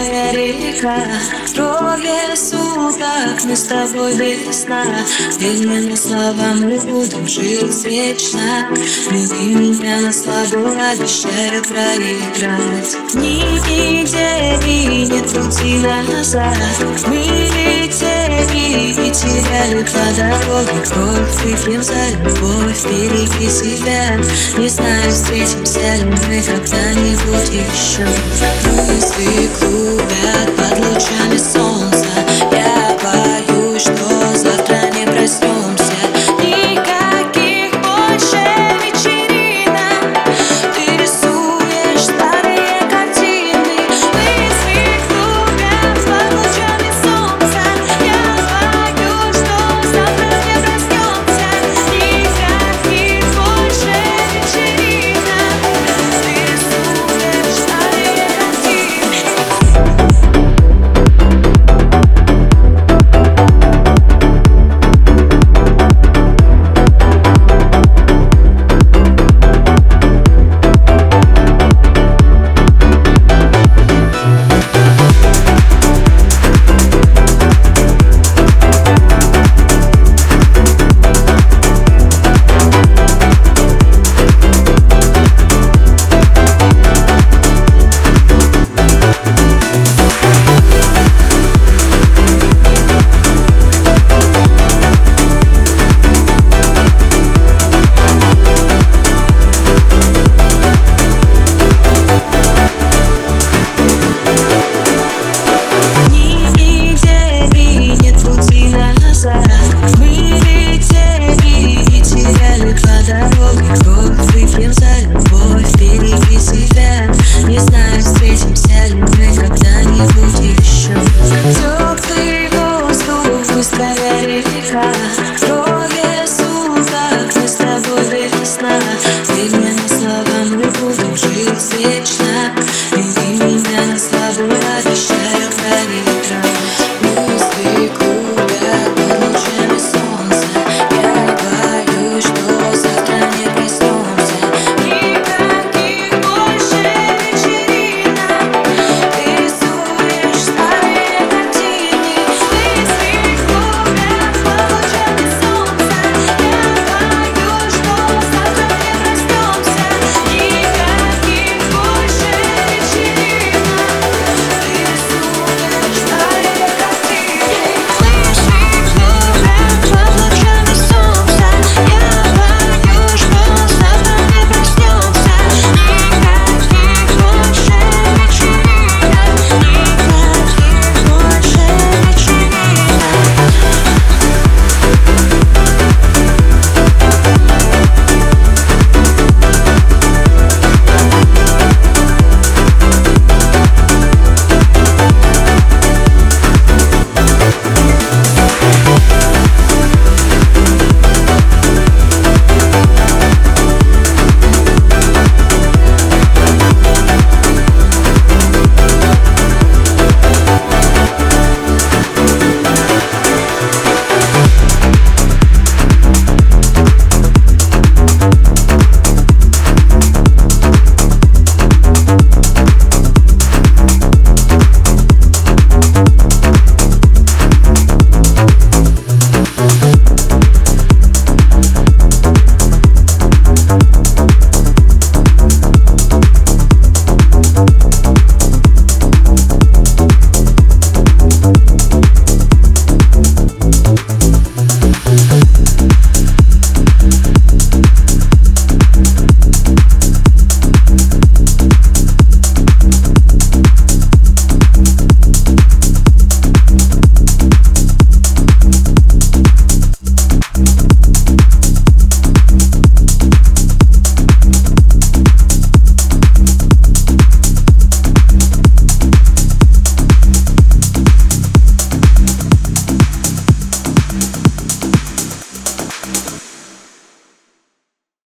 быстрая река Кровь суток мы с тобой весна. Верными словам будем жить вечно. Люби меня на слабо, обещаю проиграть. Нигде и нет пути назад. Мы летели и теряли по дороге Кровь выпьем за любовь, береги себя. Не знаю, встретимся ли мы когда-нибудь еще. Мысли клубят под лучами солнца встретимся любви когда-нибудь еще Теплый воздух быстрая река Кровь суток мы с тобой до весна Ты